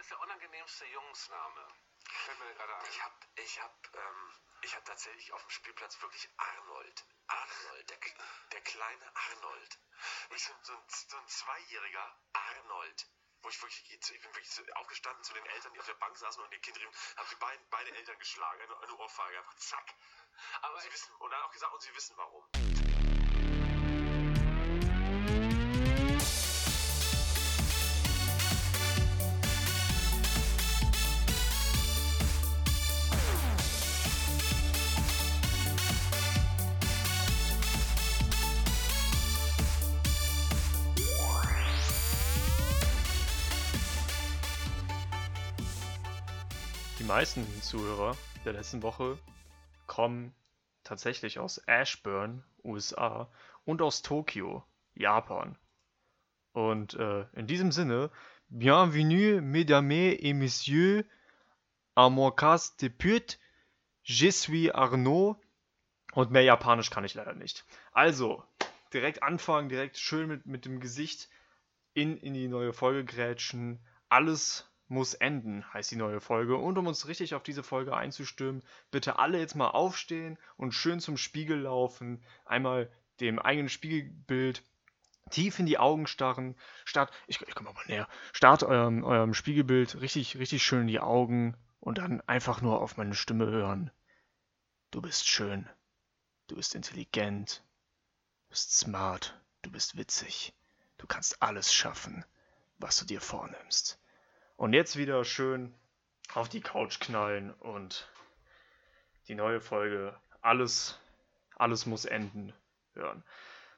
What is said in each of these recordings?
ist der unangenehmste Jungsname? Fällt mir gerade ein. Ich hab, ich hab, ähm, ich hab tatsächlich auf dem Spielplatz wirklich Arnold. Arnold, der, der kleine Arnold. Ich bin so ein, so ein Zweijähriger Arnold. Wo ich wirklich, ich bin wirklich aufgestanden zu den Eltern, die auf der Bank saßen und den Kind riefen, haben sie beide, beide Eltern geschlagen, eine, eine Ohrfeige, einfach zack. Aber sie wissen, und dann auch gesagt, und sie wissen warum. Meisten Zuhörer der letzten Woche kommen tatsächlich aus Ashburn, USA und aus Tokio, Japan. Und äh, in diesem Sinne, bienvenue, mesdames et messieurs, à mon cas de pute, je suis Arnaud. Und mehr Japanisch kann ich leider nicht. Also, direkt anfangen, direkt schön mit, mit dem Gesicht in, in die neue Folge grätschen. Alles muss enden, heißt die neue Folge. Und um uns richtig auf diese Folge einzustimmen, bitte alle jetzt mal aufstehen und schön zum Spiegel laufen. Einmal dem eigenen Spiegelbild tief in die Augen starren. Start, ich, ich komme mal näher. Start eurem, eurem Spiegelbild richtig, richtig schön in die Augen und dann einfach nur auf meine Stimme hören. Du bist schön. Du bist intelligent. Du bist smart. Du bist witzig. Du kannst alles schaffen, was du dir vornimmst. Und jetzt wieder schön auf die Couch knallen und die neue Folge Alles, alles muss enden hören.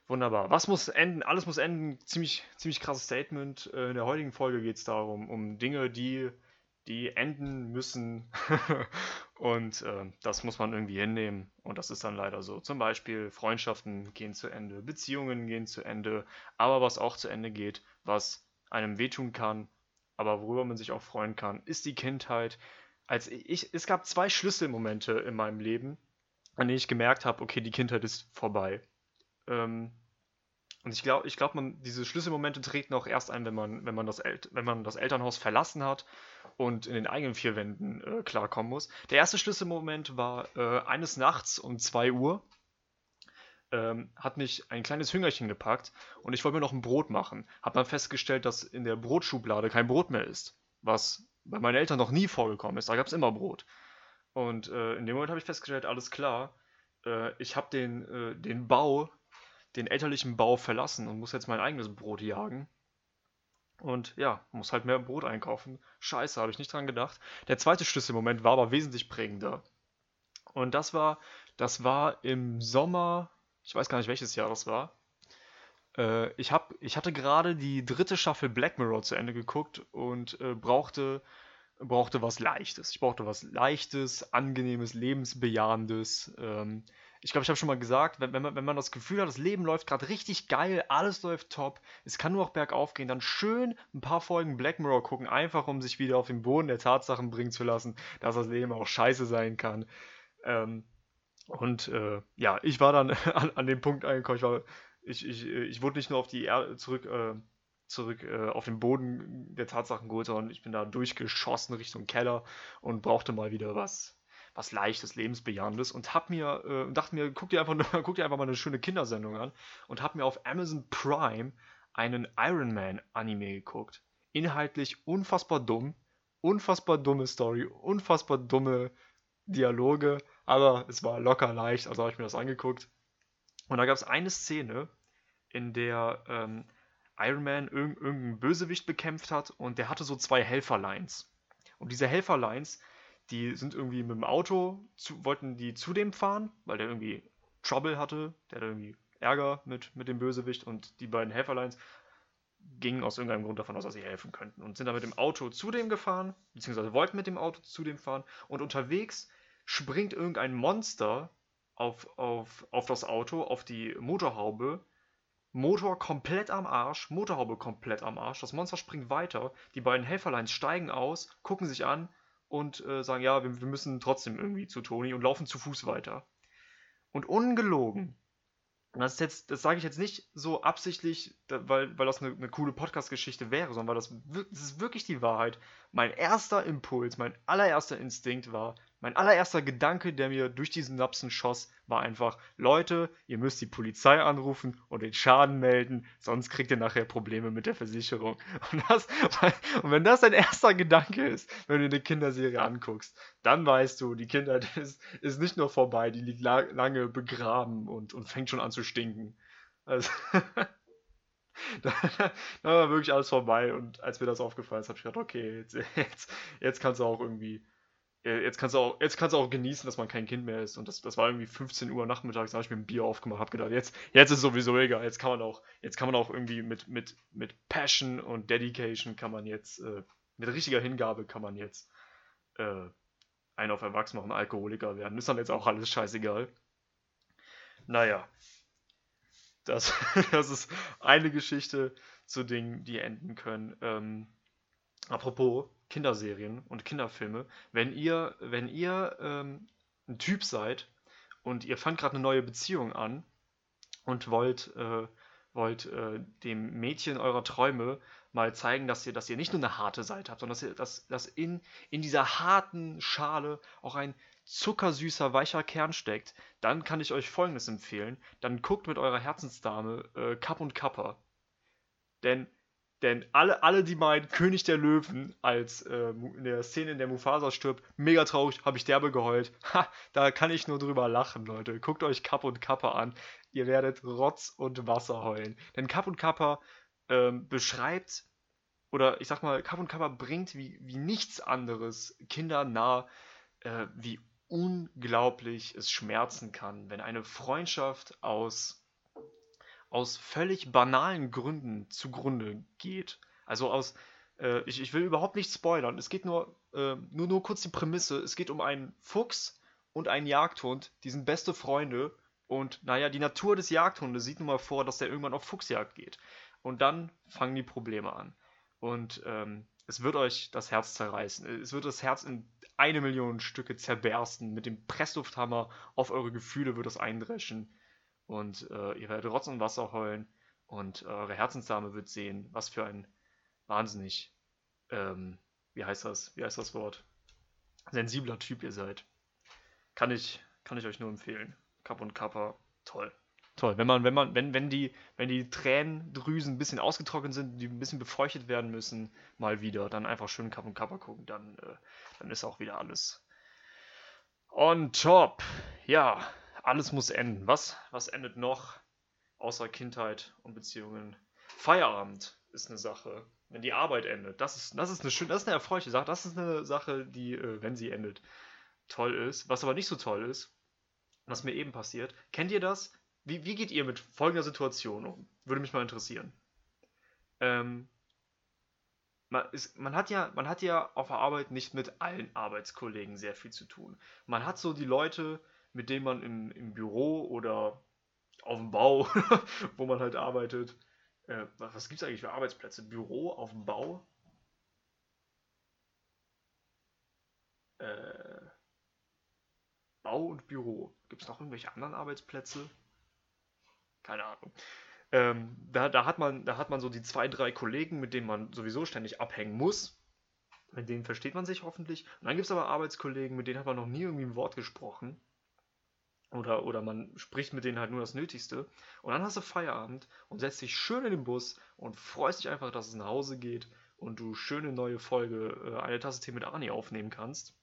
Wunderbar. Was muss enden? Alles muss enden. Ziemlich, ziemlich krasses Statement. Äh, in der heutigen Folge geht es darum, um Dinge, die, die enden müssen. und äh, das muss man irgendwie hinnehmen. Und das ist dann leider so. Zum Beispiel Freundschaften gehen zu Ende, Beziehungen gehen zu Ende. Aber was auch zu Ende geht, was einem wehtun kann, aber worüber man sich auch freuen kann, ist die Kindheit. Als ich, es gab zwei Schlüsselmomente in meinem Leben, an denen ich gemerkt habe, okay, die Kindheit ist vorbei. Ähm, und ich glaube, ich glaub, diese Schlüsselmomente treten auch erst ein, wenn man, wenn man, das, El wenn man das Elternhaus verlassen hat und in den eigenen vier Wänden äh, klarkommen muss. Der erste Schlüsselmoment war äh, eines Nachts um 2 Uhr ähm, hat mich ein kleines Hüngerchen gepackt und ich wollte mir noch ein Brot machen. Hab dann festgestellt, dass in der Brotschublade kein Brot mehr ist, was bei meinen Eltern noch nie vorgekommen ist. Da gab es immer Brot. Und äh, in dem Moment habe ich festgestellt, alles klar, äh, ich habe den, äh, den Bau, den elterlichen Bau verlassen und muss jetzt mein eigenes Brot jagen. Und ja, muss halt mehr Brot einkaufen. Scheiße, habe ich nicht dran gedacht. Der zweite Schlüsselmoment war aber wesentlich prägender. Und das war, das war im Sommer ich weiß gar nicht, welches Jahr das war. Äh, ich, hab, ich hatte gerade die dritte Staffel Black Mirror zu Ende geguckt und äh, brauchte, brauchte was Leichtes. Ich brauchte was Leichtes, Angenehmes, Lebensbejahendes. Ähm, ich glaube, ich habe schon mal gesagt, wenn, wenn, man, wenn man das Gefühl hat, das Leben läuft gerade richtig geil, alles läuft top, es kann nur auch bergauf gehen, dann schön ein paar Folgen Black Mirror gucken, einfach um sich wieder auf den Boden der Tatsachen bringen zu lassen, dass das Leben auch scheiße sein kann. Ähm, und äh, ja, ich war dann an, an dem Punkt angekommen, ich, war, ich, ich, ich wurde nicht nur auf die Erde zurück, äh, zurück äh, auf den Boden der Tatsachen geholt, sondern ich bin da durchgeschossen Richtung Keller und brauchte mal wieder was, was leichtes, lebensbejahendes und hab mir, äh, dachte mir, guck dir, einfach, guck dir einfach mal eine schöne Kindersendung an und hab mir auf Amazon Prime einen Iron Man Anime geguckt. Inhaltlich unfassbar dumm, unfassbar dumme Story, unfassbar dumme Dialoge, aber es war locker leicht, also habe ich mir das angeguckt. Und da gab es eine Szene, in der ähm, Iron Man irg irgendeinen Bösewicht bekämpft hat und der hatte so zwei Helferlines. Und diese Helferlines, die sind irgendwie mit dem Auto, zu, wollten die zu dem fahren, weil der irgendwie Trouble hatte, der hatte irgendwie Ärger mit, mit dem Bösewicht und die beiden Helferlines gingen aus irgendeinem Grund davon aus, dass sie helfen könnten und sind dann mit dem Auto zu dem gefahren, beziehungsweise wollten mit dem Auto zu dem fahren und unterwegs springt irgendein Monster auf, auf, auf das Auto, auf die Motorhaube. Motor komplett am Arsch, Motorhaube komplett am Arsch. Das Monster springt weiter. Die beiden Helferleins steigen aus, gucken sich an und äh, sagen: Ja, wir, wir müssen trotzdem irgendwie zu Toni und laufen zu Fuß weiter. Und ungelogen, das ist jetzt, das sage ich jetzt nicht so absichtlich, weil, weil das eine, eine coole Podcast-Geschichte wäre, sondern weil das, das ist wirklich die Wahrheit. Mein erster Impuls, mein allererster Instinkt war, mein allererster Gedanke, der mir durch die Synapsen schoss, war einfach, Leute, ihr müsst die Polizei anrufen und den Schaden melden, sonst kriegt ihr nachher Probleme mit der Versicherung. Und, das, und wenn das dein erster Gedanke ist, wenn du eine Kinderserie anguckst, dann weißt du, die Kindheit ist, ist nicht nur vorbei, die liegt la lange begraben und, und fängt schon an zu stinken. Also, da, da, war wirklich alles vorbei und als mir das aufgefallen ist, habe ich gedacht, okay, jetzt, jetzt, jetzt kannst du auch irgendwie jetzt kannst du auch, jetzt kannst du auch genießen, dass man kein Kind mehr ist. Und das, das war irgendwie 15 Uhr nachmittags, da habe ich mir ein Bier aufgemacht, habe gedacht, jetzt, jetzt ist sowieso egal. Jetzt kann man auch, jetzt kann man auch irgendwie mit, mit, mit Passion und Dedication kann man jetzt, äh, mit richtiger Hingabe kann man jetzt äh, einen auf Erwachsen machen, Alkoholiker werden. Ist dann jetzt auch alles scheißegal. Naja. Das, das ist eine Geschichte zu Dingen, die enden können. Ähm, apropos, Kinderserien und Kinderfilme. Wenn ihr, wenn ihr ähm, ein Typ seid und ihr fangt gerade eine neue Beziehung an und wollt, äh, wollt äh, dem Mädchen eurer Träume mal zeigen, dass ihr, dass ihr nicht nur eine harte Seite habt, sondern dass, ihr, dass, dass in, in dieser harten Schale auch ein zuckersüßer, weicher Kern steckt, dann kann ich euch Folgendes empfehlen. Dann guckt mit eurer Herzensdame äh, Kapp und Kappa. Denn denn alle, alle, die meinen König der Löwen als äh, in der Szene, in der Mufasa stirbt, mega traurig, habe ich derbe geheult. Ha, da kann ich nur drüber lachen, Leute. Guckt euch Kapp und Kappa an. Ihr werdet Rotz und Wasser heulen. Denn Kapp und Kappa ähm, beschreibt, oder ich sag mal, Kapp und Kappa bringt wie, wie nichts anderes Kinder nah, äh, wie unglaublich es schmerzen kann, wenn eine Freundschaft aus aus völlig banalen Gründen zugrunde geht. Also aus, äh, ich, ich will überhaupt nicht spoilern, es geht nur, äh, nur, nur kurz die Prämisse, es geht um einen Fuchs und einen Jagdhund, die sind beste Freunde und naja, die Natur des Jagdhundes sieht nun mal vor, dass der irgendwann auf Fuchsjagd geht. Und dann fangen die Probleme an. Und ähm, es wird euch das Herz zerreißen. Es wird das Herz in eine Million Stücke zerbersten. Mit dem Presslufthammer auf eure Gefühle wird es eindreschen und äh, ihr werdet Rotz und Wasser heulen und eure Herzensdame wird sehen, was für ein wahnsinnig, ähm, wie heißt das, wie heißt das Wort, sensibler Typ ihr seid. Kann ich, kann ich euch nur empfehlen. Kapp und Kappa, toll. Toll, wenn man, wenn man, wenn, wenn die, wenn die Tränendrüsen ein bisschen ausgetrocknet sind, die ein bisschen befeuchtet werden müssen, mal wieder, dann einfach schön Kapp und Kappa gucken, dann, äh, dann ist auch wieder alles on top. Ja, alles muss enden. Was, was endet noch außer Kindheit und Beziehungen? Feierabend ist eine Sache. Wenn die Arbeit endet, das ist, das ist eine schöne, das ist eine erfreuliche Sache. Das ist eine Sache, die, äh, wenn sie endet, toll ist. Was aber nicht so toll ist, was mir eben passiert. Kennt ihr das? Wie, wie geht ihr mit folgender Situation um? Würde mich mal interessieren. Ähm, man, ist, man, hat ja, man hat ja auf der Arbeit nicht mit allen Arbeitskollegen sehr viel zu tun. Man hat so die Leute, mit denen man im, im Büro oder auf dem Bau, wo man halt arbeitet, äh, was gibt es eigentlich für Arbeitsplätze? Büro auf dem Bau? Äh, Bau und Büro. Gibt es noch irgendwelche anderen Arbeitsplätze? Keine Ahnung. Ähm, da, da, hat man, da hat man so die zwei, drei Kollegen, mit denen man sowieso ständig abhängen muss. Mit denen versteht man sich hoffentlich. Und dann gibt es aber Arbeitskollegen, mit denen hat man noch nie irgendwie ein Wort gesprochen. Oder, oder man spricht mit denen halt nur das Nötigste. Und dann hast du Feierabend und setzt dich schön in den Bus und freust dich einfach, dass es nach Hause geht und du schöne neue Folge äh, Eine Tasse Tee mit Arnie aufnehmen kannst.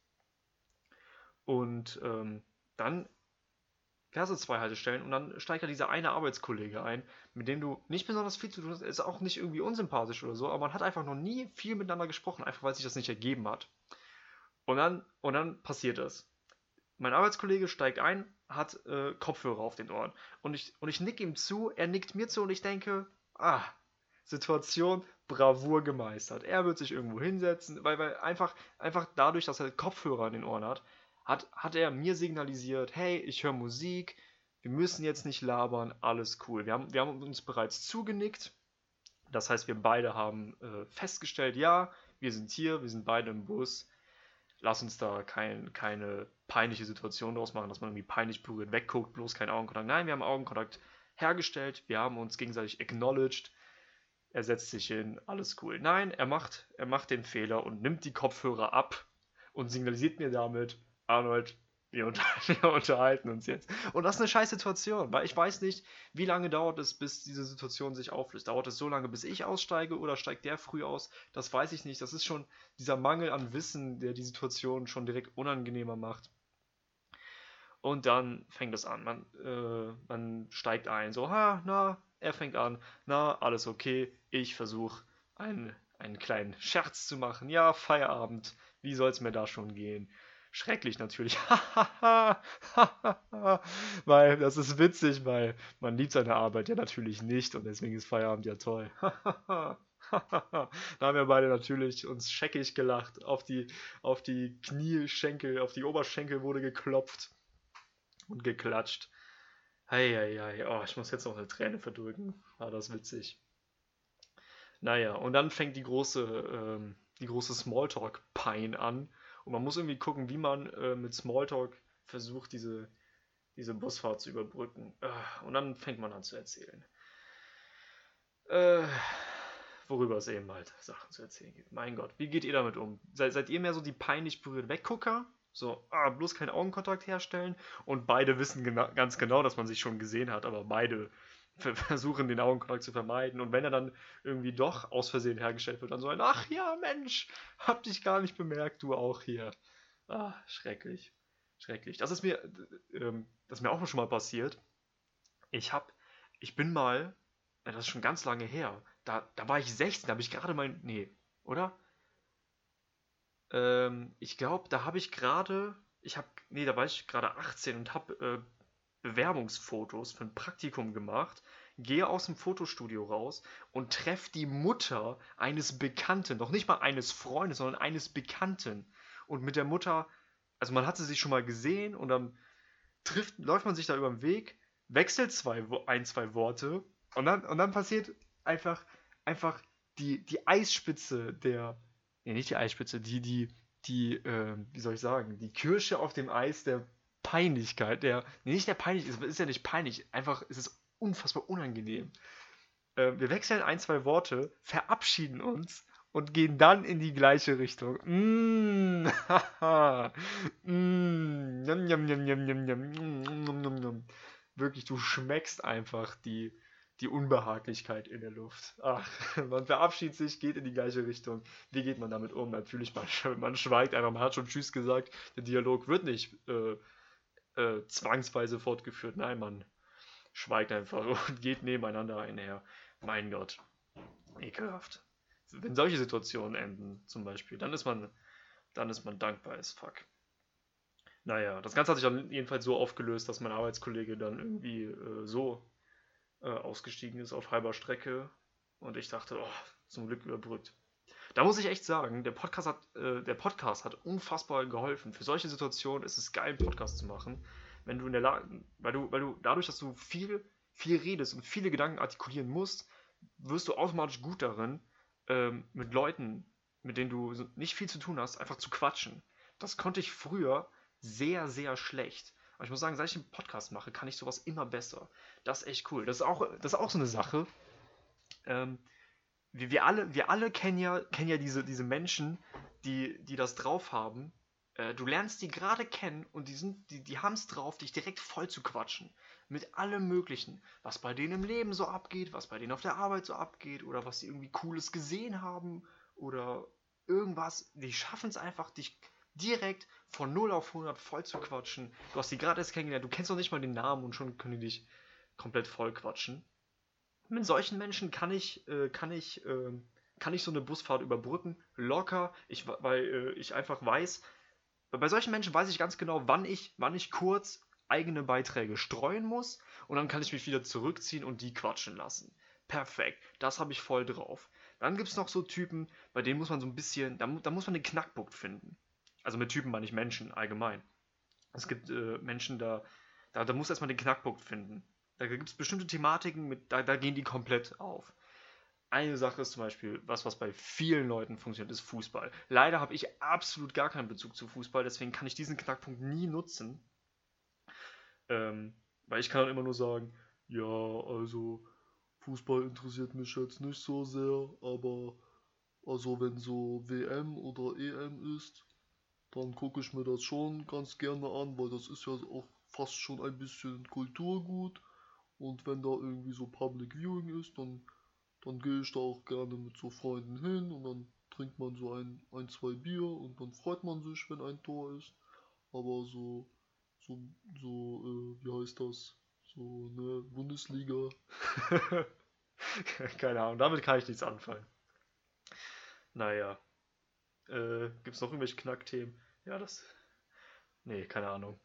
Und ähm, dann fährst du zwei Haltestellen und dann steigt da dieser eine Arbeitskollege ein, mit dem du nicht besonders viel zu tun hast. Ist auch nicht irgendwie unsympathisch oder so, aber man hat einfach noch nie viel miteinander gesprochen, einfach weil sich das nicht ergeben hat. Und dann, und dann passiert das. Mein Arbeitskollege steigt ein, hat äh, Kopfhörer auf den Ohren. Und ich, und ich nick ihm zu, er nickt mir zu und ich denke, ah, Situation Bravour gemeistert. Er wird sich irgendwo hinsetzen, weil, weil einfach, einfach dadurch, dass er Kopfhörer in den Ohren hat, hat, hat er mir signalisiert, hey, ich höre Musik, wir müssen jetzt nicht labern, alles cool. Wir haben, wir haben uns bereits zugenickt. Das heißt, wir beide haben äh, festgestellt, ja, wir sind hier, wir sind beide im Bus lass uns da kein, keine peinliche Situation draus machen, dass man irgendwie peinlich berührt wegguckt, bloß kein Augenkontakt. Nein, wir haben Augenkontakt. hergestellt, wir haben uns gegenseitig acknowledged, er setzt sich hin, alles cool. Nein, er macht, er macht den Fehler und nimmt die Kopfhörer ab und signalisiert mir damit, Arnold, wir, unter wir unterhalten uns jetzt. Und das ist eine scheiß Situation, weil ich weiß nicht, wie lange dauert es, bis diese Situation sich auflöst. Dauert es so lange, bis ich aussteige oder steigt der früh aus? Das weiß ich nicht. Das ist schon dieser Mangel an Wissen, der die Situation schon direkt unangenehmer macht. Und dann fängt es an. Man, äh, man steigt ein, so, ha, na, er fängt an, na, alles okay. Ich versuche einen, einen kleinen Scherz zu machen. Ja, Feierabend. Wie soll es mir da schon gehen? Schrecklich natürlich. weil das ist witzig, weil man liebt seine Arbeit ja natürlich nicht und deswegen ist Feierabend ja toll. da haben wir beide natürlich uns scheckig gelacht. Auf die, auf die Knieschenkel, auf die Oberschenkel wurde geklopft und geklatscht. Heieiei, oh, ich muss jetzt noch eine Träne verdrücken. War das witzig. Naja, und dann fängt die große, ähm, die große Smalltalk-Pein an. Und man muss irgendwie gucken, wie man äh, mit Smalltalk versucht, diese, diese Busfahrt zu überbrücken. Äh, und dann fängt man an zu erzählen. Äh, worüber es eben halt Sachen zu erzählen gibt. Mein Gott, wie geht ihr damit um? Seid, seid ihr mehr so die peinlich berührt Weggucker? So, ah, bloß keinen Augenkontakt herstellen. Und beide wissen gena ganz genau, dass man sich schon gesehen hat, aber beide versuchen den Augenkontakt zu vermeiden. Und wenn er dann irgendwie doch aus Versehen hergestellt wird, dann so ein, ach ja, Mensch, hab dich gar nicht bemerkt, du auch hier. Ah, schrecklich. Schrecklich. Das ist mir, ähm, das ist mir auch schon mal passiert. Ich hab, ich bin mal, das ist schon ganz lange her, da, da war ich 16, da habe ich gerade mein, nee, oder? Ähm, ich glaube, da habe ich gerade, ich habe, nee, da war ich gerade 18 und habe äh, Bewerbungsfotos für ein Praktikum gemacht, gehe aus dem Fotostudio raus und treffe die Mutter eines Bekannten, noch nicht mal eines Freundes, sondern eines Bekannten. Und mit der Mutter, also man hatte sich schon mal gesehen und dann trifft, läuft man sich da über den Weg, wechselt zwei, ein, zwei Worte und dann, und dann passiert einfach, einfach die, die Eisspitze der, nee, nicht die Eisspitze, die, die, die, äh, wie soll ich sagen, die Kirsche auf dem Eis der Peinlichkeit, der, nee, nicht der peinlich, es ist ja nicht peinlich, einfach es ist unfassbar unangenehm. Äh, wir wechseln ein, zwei Worte, verabschieden uns und gehen dann in die gleiche Richtung. Mmh, haha, mmh, yum, yum, yum, yum, yum, yum, yum, yum, yum. Wirklich, du schmeckst einfach die, die Unbehaglichkeit in der Luft. Ach, man verabschiedet sich, geht in die gleiche Richtung. Wie geht man damit um? Natürlich, man, man schweigt einfach, man hat schon Tschüss gesagt. Der Dialog wird nicht äh, äh, zwangsweise fortgeführt. Nein, man schweigt einfach und geht nebeneinander einher. Mein Gott, ekelhaft. Wenn solche Situationen enden, zum Beispiel, dann ist man, dann ist man dankbar as fuck. Naja, das Ganze hat sich dann jedenfalls so aufgelöst, dass mein Arbeitskollege dann irgendwie äh, so äh, ausgestiegen ist auf halber Strecke und ich dachte, oh, zum Glück überbrückt. Da muss ich echt sagen, der Podcast hat, äh, der Podcast hat unfassbar geholfen. Für solche Situationen ist es geil, einen Podcast zu machen. Wenn du in der Lage, weil du, weil du dadurch, dass du viel, viel redest und viele Gedanken artikulieren musst, wirst du automatisch gut darin, ähm, mit Leuten, mit denen du nicht viel zu tun hast, einfach zu quatschen. Das konnte ich früher sehr, sehr schlecht. Aber ich muss sagen, seit ich einen Podcast mache, kann ich sowas immer besser. Das ist echt cool. Das ist auch, das ist auch so eine Sache. Ähm, wir, wir, alle, wir alle kennen ja, kennen ja diese, diese Menschen, die, die das drauf haben. Äh, du lernst die gerade kennen und die, sind, die, die haben es drauf, dich direkt voll zu quatschen. Mit allem Möglichen. Was bei denen im Leben so abgeht, was bei denen auf der Arbeit so abgeht oder was sie irgendwie Cooles gesehen haben oder irgendwas. Die schaffen es einfach, dich direkt von 0 auf 100 voll zu quatschen. Du hast die gerade erst kennengelernt, du kennst noch nicht mal den Namen und schon können die dich komplett voll quatschen mit solchen Menschen kann ich, äh, kann ich, äh, kann ich so eine Busfahrt überbrücken, locker, ich, weil äh, ich einfach weiß, bei solchen Menschen weiß ich ganz genau, wann ich, wann ich kurz eigene Beiträge streuen muss und dann kann ich mich wieder zurückziehen und die quatschen lassen. Perfekt, das habe ich voll drauf. Dann gibt es noch so Typen, bei denen muss man so ein bisschen, da, da muss man den Knackpunkt finden. Also mit Typen meine ich Menschen allgemein. Es gibt äh, Menschen, da, da, da muss erstmal den Knackpunkt finden. Da gibt es bestimmte Thematiken, mit, da, da gehen die komplett auf. Eine Sache ist zum Beispiel, was, was bei vielen Leuten funktioniert, ist Fußball. Leider habe ich absolut gar keinen Bezug zu Fußball, deswegen kann ich diesen Knackpunkt nie nutzen. Ähm, weil ich kann dann immer nur sagen, ja, also Fußball interessiert mich jetzt nicht so sehr, aber also wenn so WM oder EM ist, dann gucke ich mir das schon ganz gerne an, weil das ist ja auch fast schon ein bisschen Kulturgut. Und wenn da irgendwie so Public Viewing ist, dann, dann gehe ich da auch gerne mit so Freunden hin und dann trinkt man so ein, ein, zwei Bier und dann freut man sich, wenn ein Tor ist. Aber so, so, so, äh, wie heißt das? So, ne, Bundesliga. Keine Ahnung, damit kann ich nichts anfangen. Naja. Äh, gibt's noch irgendwelche Knackthemen? Ja, das. Nee, keine Ahnung.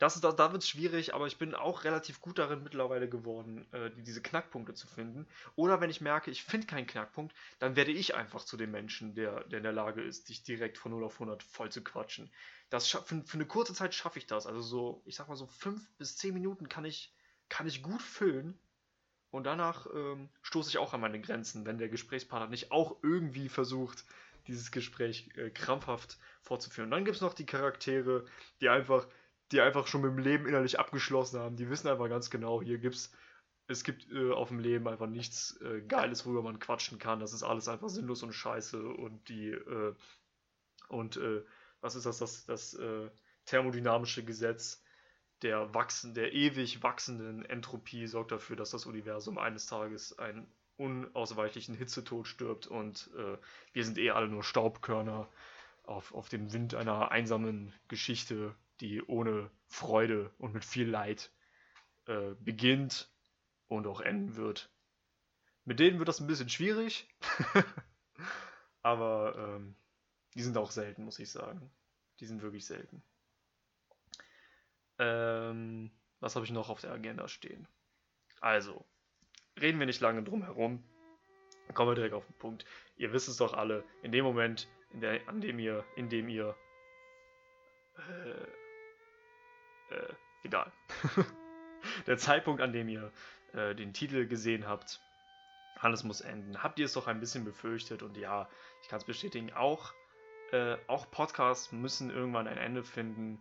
Das da, da wird es schwierig, aber ich bin auch relativ gut darin mittlerweile geworden, äh, diese Knackpunkte zu finden. Oder wenn ich merke, ich finde keinen Knackpunkt, dann werde ich einfach zu dem Menschen, der, der in der Lage ist, dich direkt von 0 auf 100 voll zu quatschen. Das für, für eine kurze Zeit schaffe ich das. Also so, ich sag mal so 5 bis 10 Minuten kann ich, kann ich gut füllen. Und danach ähm, stoße ich auch an meine Grenzen, wenn der Gesprächspartner nicht auch irgendwie versucht, dieses Gespräch äh, krampfhaft fortzuführen. Und dann gibt es noch die Charaktere, die einfach die einfach schon mit dem Leben innerlich abgeschlossen haben. Die wissen einfach ganz genau, hier gibt's, es gibt äh, auf dem Leben einfach nichts äh, Geiles, worüber man quatschen kann. Das ist alles einfach sinnlos und scheiße. Und die, äh, und äh, was ist das, das, das äh, thermodynamische Gesetz der wachsen, der ewig wachsenden Entropie sorgt dafür, dass das Universum eines Tages einen unausweichlichen Hitzetod stirbt und äh, wir sind eh alle nur Staubkörner auf, auf dem Wind einer einsamen Geschichte die ohne Freude und mit viel Leid äh, beginnt und auch enden wird. Mit denen wird das ein bisschen schwierig, aber ähm, die sind auch selten, muss ich sagen. Die sind wirklich selten. Ähm, was habe ich noch auf der Agenda stehen? Also, reden wir nicht lange drum herum. Kommen wir direkt auf den Punkt. Ihr wisst es doch alle, in dem Moment, in der, an dem ihr, in dem ihr äh, äh, egal. der Zeitpunkt, an dem ihr äh, den Titel gesehen habt, alles muss enden. Habt ihr es doch ein bisschen befürchtet und ja, ich kann es bestätigen, auch, äh, auch Podcasts müssen irgendwann ein Ende finden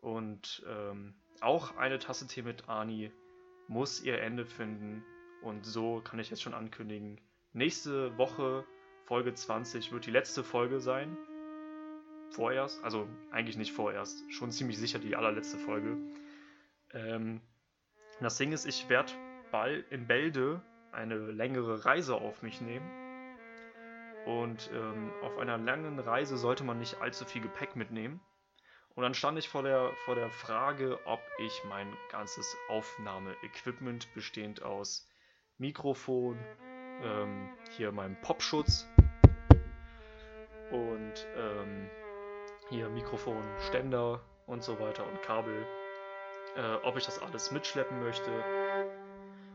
und ähm, auch eine Tasse Tee mit Ani muss ihr Ende finden und so kann ich jetzt schon ankündigen. Nächste Woche, Folge 20, wird die letzte Folge sein vorerst, also eigentlich nicht vorerst, schon ziemlich sicher die allerletzte Folge. Ähm, das Ding ist, ich werde bald in Bälde eine längere Reise auf mich nehmen. Und ähm, auf einer langen Reise sollte man nicht allzu viel Gepäck mitnehmen. Und dann stand ich vor der, vor der Frage, ob ich mein ganzes Aufnahmeequipment bestehend aus Mikrofon, ähm, hier meinem Popschutz und ähm, hier Mikrofon, Ständer und so weiter und Kabel, äh, ob ich das alles mitschleppen möchte.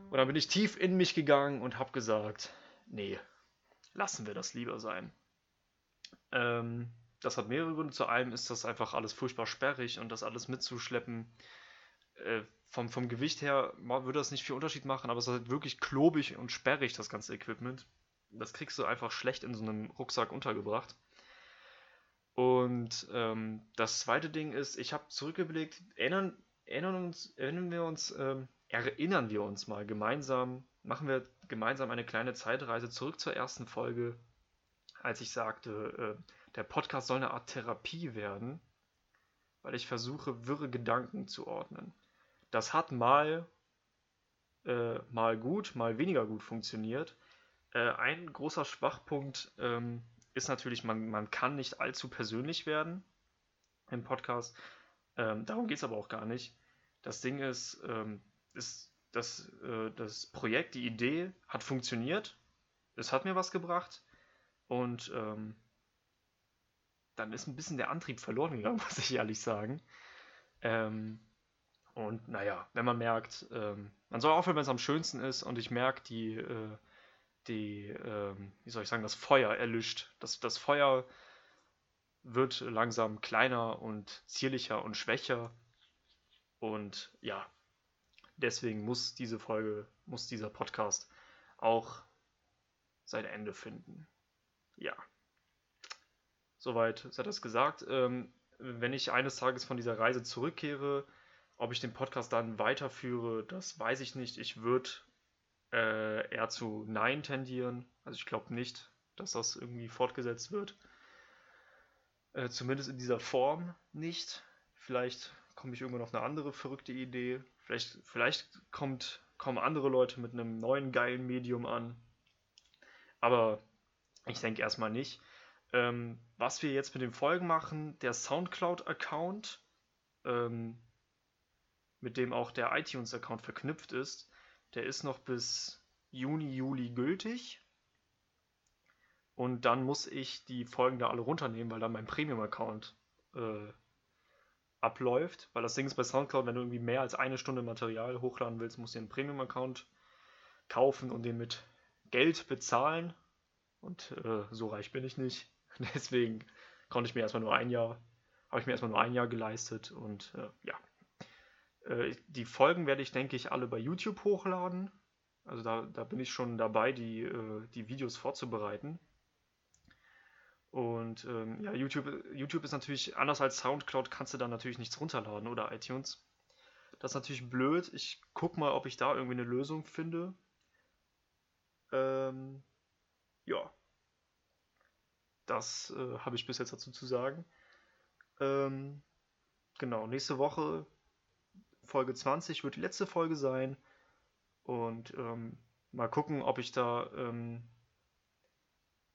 Und dann bin ich tief in mich gegangen und habe gesagt, nee, lassen wir das lieber sein. Ähm, das hat mehrere Gründe. Zu einem ist das einfach alles furchtbar sperrig und das alles mitzuschleppen. Äh, vom, vom Gewicht her würde das nicht viel Unterschied machen, aber es ist halt wirklich klobig und sperrig, das ganze Equipment. Das kriegst du einfach schlecht in so einem Rucksack untergebracht. Und ähm, das zweite Ding ist, ich habe zurückgeblickt, erinnern, erinnern, uns, erinnern wir uns, ähm, erinnern wir uns mal gemeinsam, machen wir gemeinsam eine kleine Zeitreise zurück zur ersten Folge, als ich sagte, äh, der Podcast soll eine Art Therapie werden, weil ich versuche, wirre Gedanken zu ordnen. Das hat mal, äh, mal gut, mal weniger gut funktioniert. Äh, ein großer Schwachpunkt ähm, ist natürlich, man, man kann nicht allzu persönlich werden im Podcast. Ähm, darum geht es aber auch gar nicht. Das Ding ist, ähm, ist das, äh, das Projekt, die Idee hat funktioniert. Es hat mir was gebracht. Und ähm, dann ist ein bisschen der Antrieb verloren gegangen, muss ich ehrlich sagen. Ähm, und naja, wenn man merkt, ähm, man soll aufhören, wenn es am schönsten ist. Und ich merke, die, äh, die, ähm, wie soll ich sagen, das Feuer erlischt. Das, das Feuer wird langsam kleiner und zierlicher und schwächer. Und ja, deswegen muss diese Folge, muss dieser Podcast auch sein Ende finden. Ja. Soweit sei das gesagt. Ähm, wenn ich eines Tages von dieser Reise zurückkehre, Ob ich den Podcast dann weiterführe, das weiß ich nicht. Ich würde äh, eher zu Nein tendieren. Also ich glaube nicht, dass das irgendwie fortgesetzt wird. Äh, zumindest in dieser Form nicht. Vielleicht komme ich irgendwann auf eine andere verrückte Idee. Vielleicht, vielleicht kommt, kommen andere Leute mit einem neuen geilen Medium an. Aber ich denke erstmal nicht. Ähm, was wir jetzt mit den Folgen machen, der Soundcloud-Account, ähm, mit dem auch der iTunes-Account verknüpft ist, der ist noch bis Juni, Juli gültig. Und dann muss ich die Folgen da alle runternehmen, weil dann mein Premium-Account äh, abläuft. Weil das Ding ist bei Soundcloud, wenn du irgendwie mehr als eine Stunde Material hochladen willst, musst du einen Premium-Account kaufen und den mit Geld bezahlen. Und äh, so reich bin ich nicht. Deswegen konnte ich mir erstmal nur ein Jahr, habe ich mir erstmal nur ein Jahr geleistet und äh, ja. Äh, die Folgen werde ich, denke ich, alle bei YouTube hochladen. Also da, da bin ich schon dabei, die, äh, die Videos vorzubereiten. Und ähm, ja, YouTube, YouTube ist natürlich anders als Soundcloud, kannst du da natürlich nichts runterladen oder iTunes. Das ist natürlich blöd. Ich guck mal, ob ich da irgendwie eine Lösung finde. Ähm, ja. Das äh, habe ich bis jetzt dazu zu sagen. Ähm, genau, nächste Woche, Folge 20, wird die letzte Folge sein. Und ähm, mal gucken, ob ich da ähm,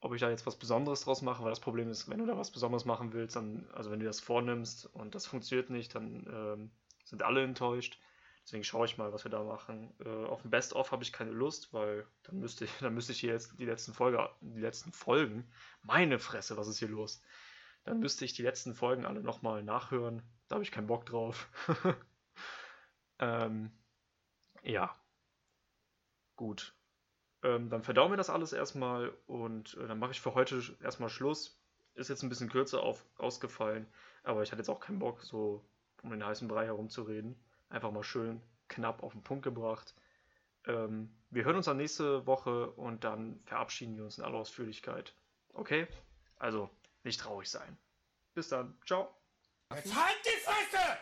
ob ich da jetzt was Besonderes draus mache, weil das Problem ist, wenn du da was Besonderes machen willst, dann, also wenn du das vornimmst und das funktioniert nicht, dann ähm, sind alle enttäuscht. Deswegen schaue ich mal, was wir da machen. Äh, auf dem Best-of habe ich keine Lust, weil dann müsste ich, dann müsste ich hier jetzt die letzten Folge, die letzten Folgen, meine Fresse, was ist hier los? Dann müsste ich die letzten Folgen alle nochmal nachhören. Da habe ich keinen Bock drauf. ähm, ja. Gut. Ähm, dann verdauen wir das alles erstmal und äh, dann mache ich für heute erstmal Schluss. Ist jetzt ein bisschen kürzer auf, ausgefallen, aber ich hatte jetzt auch keinen Bock, so um den heißen Brei herumzureden. Einfach mal schön knapp auf den Punkt gebracht. Ähm, wir hören uns dann nächste Woche und dann verabschieden wir uns in aller Ausführlichkeit. Okay? Also nicht traurig sein. Bis dann. Ciao. Halt die Fresse!